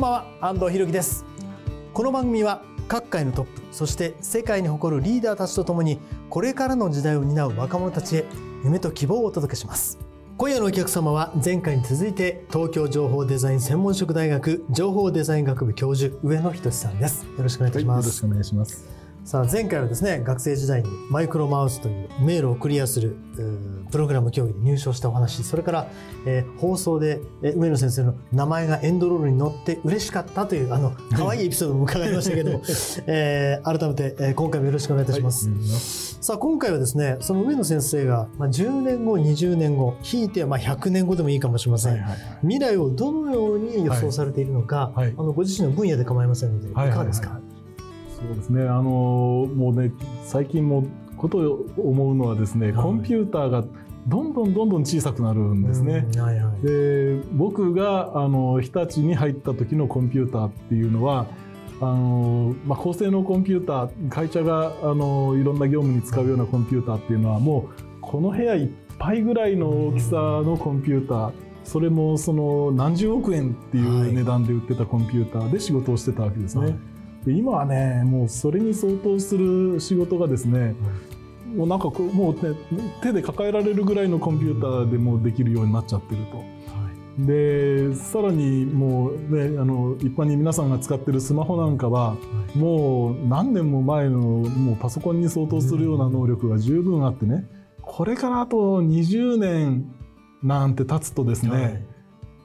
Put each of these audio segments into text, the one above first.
んばんは安藤博樹です。この番組は各界のトップそして世界に誇るリーダーたちとともにこれからの時代を担う若者たちへ夢と希望をお届けします。今夜のお客様は前回に続いて東京情報デザイン専門職大学情報デザイン学部教授上野仁さんです。よろしくお願いいたします、はい、よろしくお願いします。さあ前回はですね学生時代にマイクロマウスというメールをクリアするプログラム競技で入賞したお話それから、えー、放送で、えー、上野先生の名前がエンドロールに載って嬉しかったというあの可愛いエピソードも伺いましたけど、えー、改めて、えー、今回もよろしくお願いいたします、はい、さあ今回はですねその上野先生が、まあ、10年後20年後ひいてはまあ100年後でもいいかもしれません、はいはいはい、未来をどのように予想されているのか、はいはい、あのご自身の分野で構いませんのでいかがですか、はいはいはいそうですね。あのもうね最近もことを思うのはですね、はい、コンピューターがどんどんどんどん小さくなるんですね。はいはい、で僕があの日立に入った時のコンピューターっていうのはあの、まあ、高性能コンピューター会社があのいろんな業務に使うようなコンピューターっていうのはもうこの部屋いっぱいぐらいの大きさのコンピューター。それもその何十億円っていう値段で売ってたコンピューターで仕事をしてたわけですね。はいで今はねもうそれに相当する仕事がですね、うん、もうなんかもう、ね、手で抱えられるぐらいのコンピューターでもできるようになっちゃってると。でさらにもう、ね、あの一般に皆さんが使ってるスマホなんかは、もう何年も前のもうパソコンに相当するような能力が十分あってね。これからあと20年なんて経つとですね、はい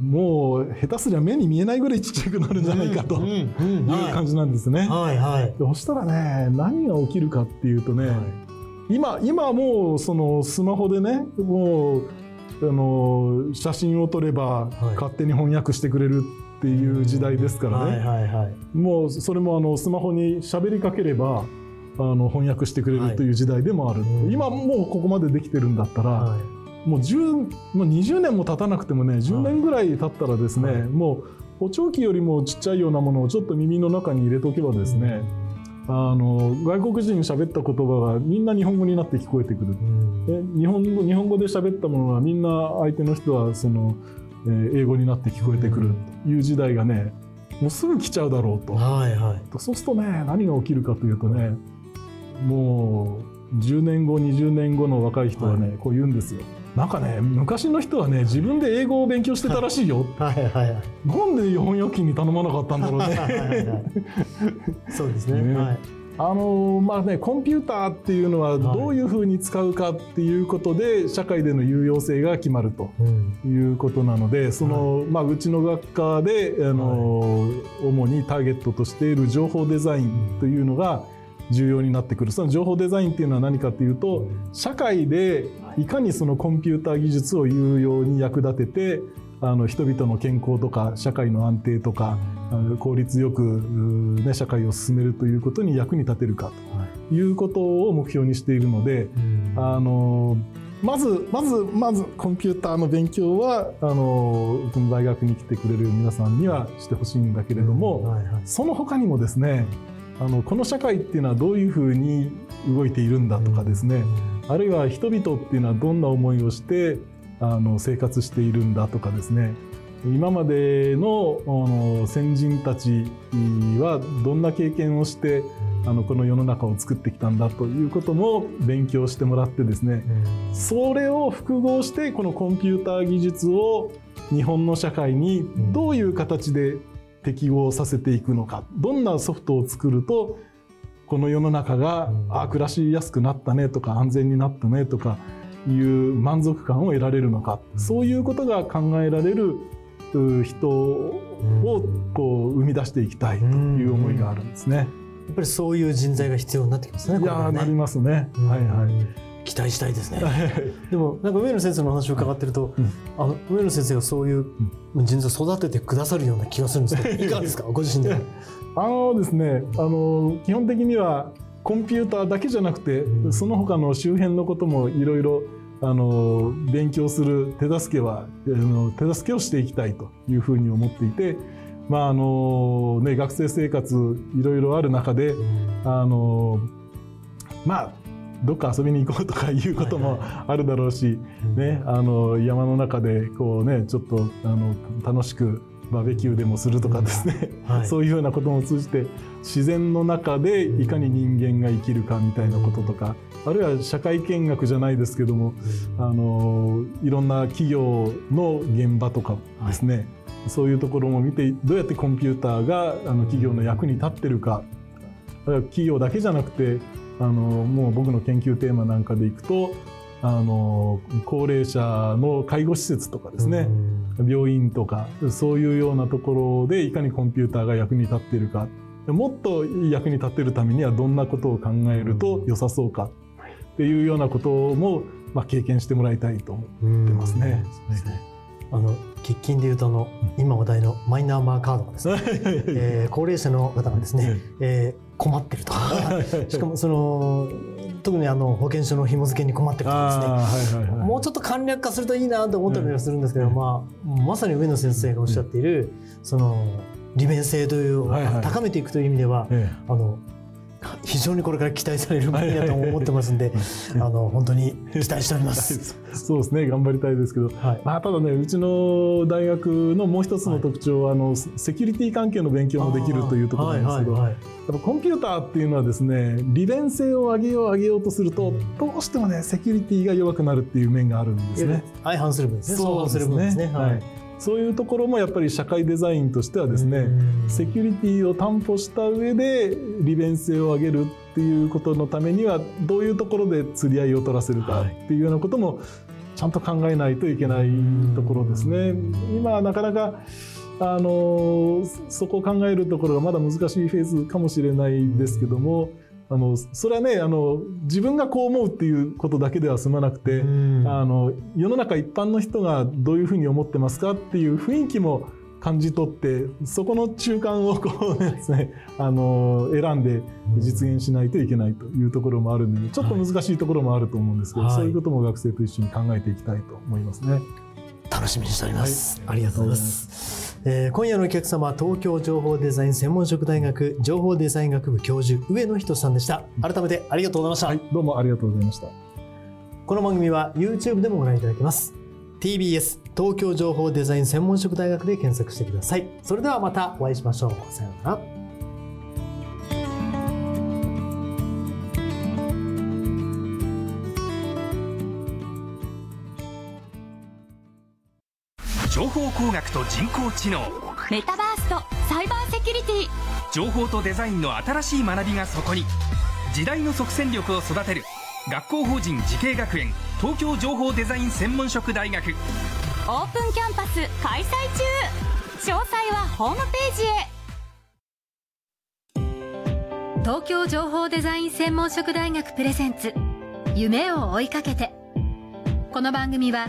もう下手すりゃ目に見えないぐらいちっちゃくなるんじゃないかという感じなんですね。はいはい、そしたらね何が起きるかっていうとね、はい、今今もうそのスマホでねもうあの写真を撮れば勝手に翻訳してくれるっていう時代ですからね、もうそれもあのスマホに喋りかければあの翻訳してくれるという時代でもある、はい、今もうここまでできてるんだったら、はいもう10もう20年も経たなくてもね10年ぐらい経ったらですね、はい、もう補聴器よりもちっちゃいようなものをちょっと耳の中に入れておけばですね、うん、あの外国人に喋った言葉がみんな日本語になって聞こえてくる、う日本語日本語で喋ったものがみんな相手の人はその、えー、英語になって聞こえてくるという時代がねもうすぐ来ちゃうだろうと、はいはい、そうするとね何が起きるかというとねもう10年後20年後の若い人はね、はい、こう言うんですよ。なんかね昔の人はね自分で英語を勉強してたらしいよ、はいはいはい、なんで翻訳機に頼まなかったんだろうね。そうですね、ね、はい。あのまあね、コンピューターっていうのはどういうふうに使うかっていうことで社会での有用性が決まるということなので、そのまあ、うちの学科であの、主にターゲットとしている情報デザインというのが、重要になってくる。その情報デザインっていうのは何かっていうと社会でい。かにそのコンピューター技術を有用に役立ててあの人々の健康とか社会の安定とか効率よく、ね、社会を進めるということに役に立てるかとい。うことを目標にしているので、あのまずまずまずコンピューターの勉強はあのの大学に来てくれる皆さんにはしてほしいんだけれども、その他にもですねあのこの社会っていうのはどういうふうに動いているんだとかですね、あるいは人々っていうのはどんな思いをしてあの生活しているんだとかですね。今までのあの先人たちはどんな経験をしてあのこの世の中を作ってきたんだということも勉強してもらってですね、それを複合してこのコンピューター技術を日本の社会にどういう形で適合させていくのかどんなソフトを作るとこの世の中が、うん、あ暮らしやすくなったねとか安全になったねとかいう満足感を得られるのか、うん、そういうことが考えられる人をこう生み出していきたいという思いがあるんですね。やっぱりそういう人材が必要になってきますね。いや、ね、なりますね。はいはい。期待したいですね。でもなんか上野先生の話を伺ってると、うん、あの上野先生がそういう人材を育ててくださるような気がするんですけど いかがですか？ご自身で あのですねあの基本的にはコンピューターだけじゃなくて、うん、その他の周辺のこともいろいろあの勉強する手助けはあの手助けをしていきたいというふうに思っていて、まああのね、学生生活いろいろある中で、うん、あのまあどっか遊びに行こうとかいうこともあるだろうし、ね、あの山の中でこうねちょっとあの楽しくバーベキューでもするとかですね、はい、そういうようなことも通じて自然の中でいかに人間が生きるかみたいなこととか、あるいは社会見学じゃないですけども、あのいろんな企業の現場とかですね、はい、そういうところも見てどうやってコンピューターがあの企業の役に立ってるか。企業だけじゃなくてあのもう僕の研究テーマなんかでいくとあの高齢者の介護施設とかですね、病院とかそういうようなところでいかにコンピューターが役に立っているか。もっと役に立っているためにはどんなことを考えると良さそうか。っていうようなことも、まあ、経験してもらいたいと思ってますね。あの喫緊でいうとあの今話題のマイナンバーカードがですね、えー、高齢者の方がですね、えー、困ってるとしかもその特にあの保険証の紐付けに困ってるとかですね、もうちょっと簡略化するといいなと思ったりはするんですけど、まあ、まさに上野先生がおっしゃっている、その利便性という、高めていくという意味では、あの非常にこれから期待される分野だと思ってますんで、あの本当に期待しております。そうですね、頑張りたいですけど、はい、まあただね、うちの大学のもう一つの特徴は、はい、あのセキュリティ関係の勉強もできるというところなんですけど、やっぱコンピューターっていうのはですね、利便性を上げよう上げようとすると、どうしてもねセキュリティが弱くなるっていう面があるんですね。相反する分ですね。そうですね。はいそういうところもやっぱり社会デザインとしてはですねセキュリティを担保した上で利便性を上げるっていうことのためにはどういうところで釣り合いを取らせるかっていうようなこともちゃんと考えないといけないところですね。今なかなかあのそこを考えるところがまだ難しいフェーズかもしれないですけどもあのそれはねあの自分がこう思うっていうことだけでは済まなくて、あの世の中一般の人がどういうふうに思ってますかっていう雰囲気も感じ取ってそこの中間をこうですねあの選んで実現しないといけないというところもあるのでちょっと難しいところもあると思うんですけど、はい、そういうことも学生と一緒に考えていきたいと思いますね。楽しみにしております、はい、ありがとうございますえー、今夜のお客様は東京情報デザイン専門職大学情報デザイン学部教授上野仁さんでした。改めてありがとうございました、はい、どうもありがとうございました。この番組は YouTube でもご覧いただけます。TBS 東京情報デザイン専門職大学で検索してください。それではまたお会いしましょう。さようなら情報工学と人工知能。メタバースとサイバーセキュリティ。情報とデザインの新しい学びがそこに。時代の即戦力を育てる。学校法人慈恵学園東京情報デザイン専門職大学。オープンキャンパス開催中。詳細はホームページへ。東京情報デザイン専門職大学プレゼンツ。夢を追いかけて。この番組は